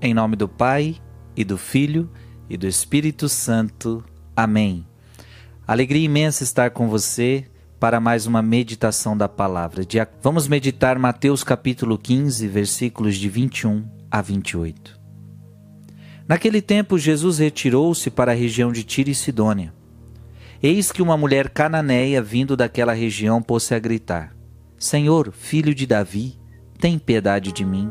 Em nome do Pai, e do Filho, e do Espírito Santo. Amém. Alegria imensa estar com você para mais uma meditação da palavra. Vamos meditar Mateus capítulo 15, versículos de 21 a 28. Naquele tempo, Jesus retirou-se para a região de Tiro e Sidônia. Eis que uma mulher cananeia vindo daquela região pôs-se a gritar: Senhor, filho de Davi, tem piedade de mim.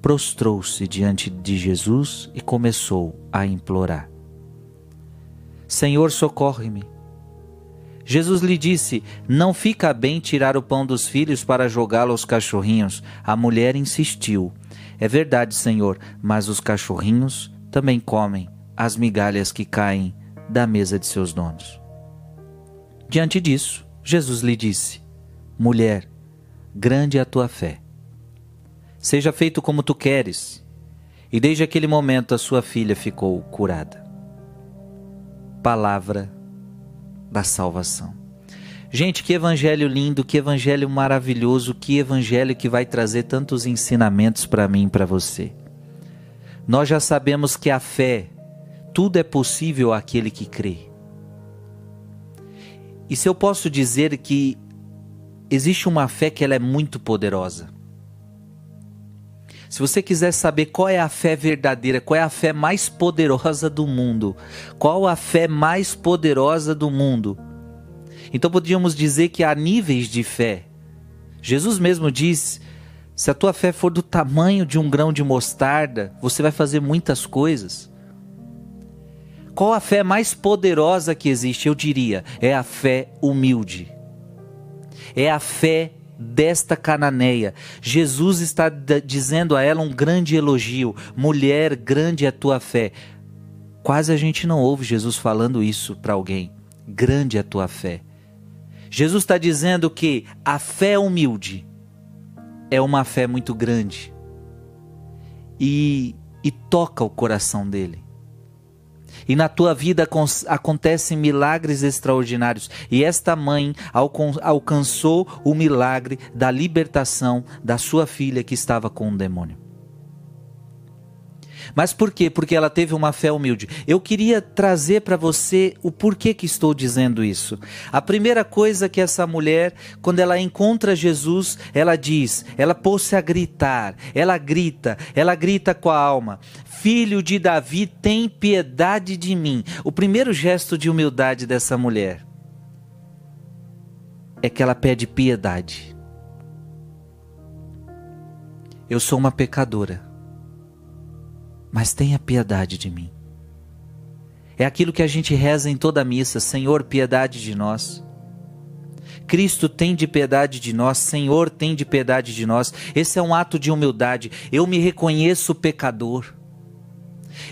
prostrou-se diante de Jesus e começou a implorar: Senhor, socorre-me. Jesus lhe disse: Não fica bem tirar o pão dos filhos para jogá-lo aos cachorrinhos. A mulher insistiu: É verdade, Senhor, mas os cachorrinhos também comem as migalhas que caem da mesa de seus donos. Diante disso, Jesus lhe disse: Mulher, grande é a tua fé. Seja feito como tu queres. E desde aquele momento a sua filha ficou curada. Palavra da salvação. Gente, que evangelho lindo, que evangelho maravilhoso, que evangelho que vai trazer tantos ensinamentos para mim e para você. Nós já sabemos que a fé, tudo é possível àquele que crê. E se eu posso dizer que existe uma fé que ela é muito poderosa. Se você quiser saber qual é a fé verdadeira, qual é a fé mais poderosa do mundo, qual a fé mais poderosa do mundo, então podíamos dizer que há níveis de fé. Jesus mesmo diz: se a tua fé for do tamanho de um grão de mostarda, você vai fazer muitas coisas. Qual a fé mais poderosa que existe? Eu diria, é a fé humilde. É a fé desta cananeia. Jesus está dizendo a ela um grande elogio: mulher, grande é a tua fé. Quase a gente não ouve Jesus falando isso para alguém. Grande é a tua fé. Jesus está dizendo que a fé humilde é uma fé muito grande e, e toca o coração dele e na tua vida acontecem milagres extraordinários. E esta mãe alcançou o milagre da libertação da sua filha que estava com um demônio. Mas por quê? Porque ela teve uma fé humilde. Eu queria trazer para você o porquê que estou dizendo isso. A primeira coisa que essa mulher, quando ela encontra Jesus, ela diz, ela pôs-se a gritar, ela grita, ela grita com a alma: Filho de Davi, tem piedade de mim. O primeiro gesto de humildade dessa mulher é que ela pede piedade. Eu sou uma pecadora mas tenha piedade de mim. É aquilo que a gente reza em toda missa: Senhor, piedade de nós. Cristo tem de piedade de nós, Senhor tem de piedade de nós. Esse é um ato de humildade. Eu me reconheço pecador.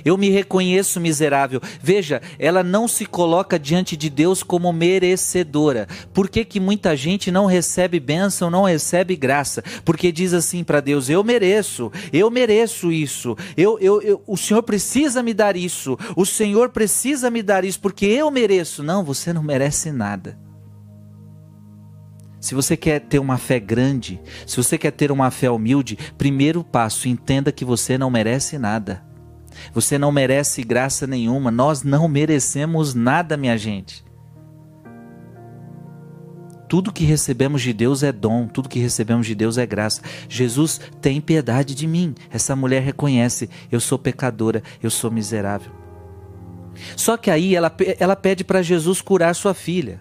Eu me reconheço miserável. Veja, ela não se coloca diante de Deus como merecedora. Por que, que muita gente não recebe bênção, não recebe graça? Porque diz assim para Deus: Eu mereço, eu mereço isso, eu, eu, eu, o Senhor precisa me dar isso, o Senhor precisa me dar isso, porque eu mereço. Não, você não merece nada. Se você quer ter uma fé grande, se você quer ter uma fé humilde, primeiro passo, entenda que você não merece nada. Você não merece graça nenhuma. Nós não merecemos nada, minha gente. Tudo que recebemos de Deus é dom, tudo que recebemos de Deus é graça. Jesus tem piedade de mim. Essa mulher reconhece: eu sou pecadora, eu sou miserável. Só que aí ela, ela pede para Jesus curar sua filha.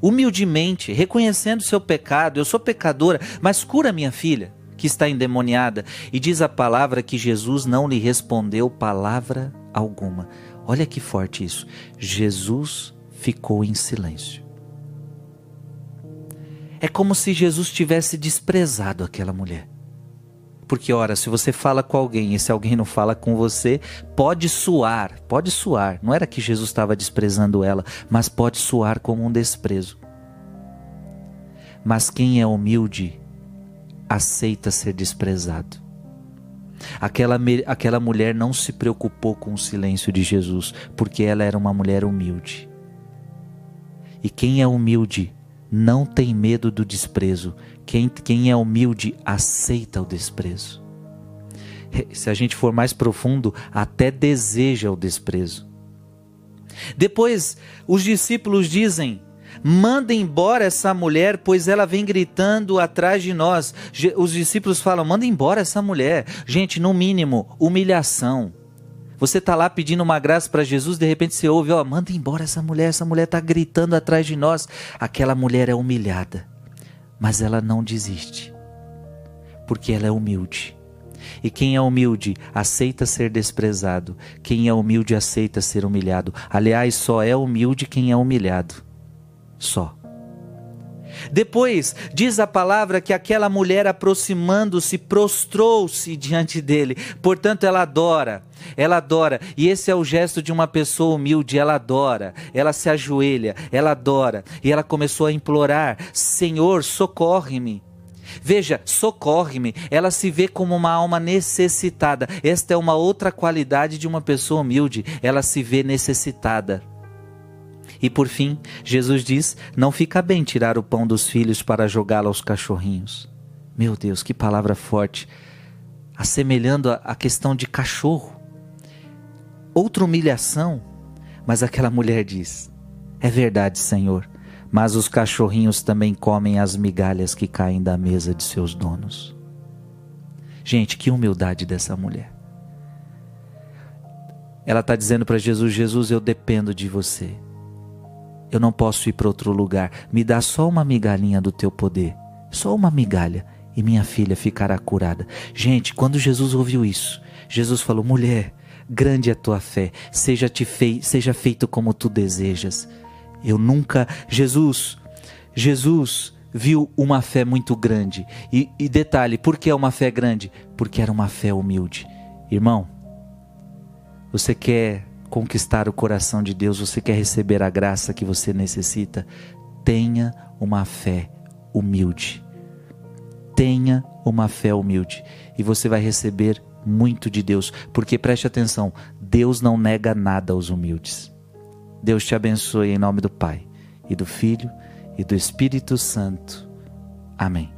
Humildemente, reconhecendo seu pecado, eu sou pecadora, mas cura minha filha que está endemoniada. E diz a palavra que Jesus não lhe respondeu palavra alguma. Olha que forte isso. Jesus ficou em silêncio. É como se Jesus tivesse desprezado aquela mulher. Porque, ora, se você fala com alguém e se alguém não fala com você, pode suar, pode suar. Não era que Jesus estava desprezando ela, mas pode suar como um desprezo. Mas quem é humilde aceita ser desprezado. Aquela, aquela mulher não se preocupou com o silêncio de Jesus, porque ela era uma mulher humilde. E quem é humilde não tem medo do desprezo. Quem, quem é humilde aceita o desprezo. Se a gente for mais profundo, até deseja o desprezo. Depois, os discípulos dizem: Manda embora essa mulher, pois ela vem gritando atrás de nós. Os discípulos falam: Manda embora essa mulher. Gente, no mínimo, humilhação. Você está lá pedindo uma graça para Jesus, de repente você ouve: Ó, manda embora essa mulher, essa mulher está gritando atrás de nós. Aquela mulher é humilhada, mas ela não desiste, porque ela é humilde. E quem é humilde aceita ser desprezado. Quem é humilde aceita ser humilhado. Aliás, só é humilde quem é humilhado só. Depois diz a palavra que aquela mulher aproximando-se prostrou-se diante dele. Portanto, ela adora. Ela adora, e esse é o gesto de uma pessoa humilde. Ela adora, ela se ajoelha, ela adora, e ela começou a implorar: Senhor, socorre-me. Veja, socorre-me. Ela se vê como uma alma necessitada. Esta é uma outra qualidade de uma pessoa humilde. Ela se vê necessitada. E por fim, Jesus diz: Não fica bem tirar o pão dos filhos para jogá-lo aos cachorrinhos. Meu Deus, que palavra forte! Assemelhando a questão de cachorro. Outra humilhação, mas aquela mulher diz: É verdade, Senhor, mas os cachorrinhos também comem as migalhas que caem da mesa de seus donos. Gente, que humildade dessa mulher. Ela está dizendo para Jesus: Jesus, eu dependo de você. Eu não posso ir para outro lugar. Me dá só uma migalhinha do teu poder. Só uma migalha. E minha filha ficará curada. Gente, quando Jesus ouviu isso, Jesus falou: mulher, grande é a tua fé. Seja, te fei seja feito como tu desejas. Eu nunca. Jesus, Jesus viu uma fé muito grande. E, e detalhe, por que é uma fé grande? Porque era uma fé humilde. Irmão, você quer conquistar o coração de Deus, você quer receber a graça que você necessita, tenha uma fé humilde. Tenha uma fé humilde e você vai receber muito de Deus, porque preste atenção, Deus não nega nada aos humildes. Deus te abençoe em nome do Pai e do Filho e do Espírito Santo. Amém.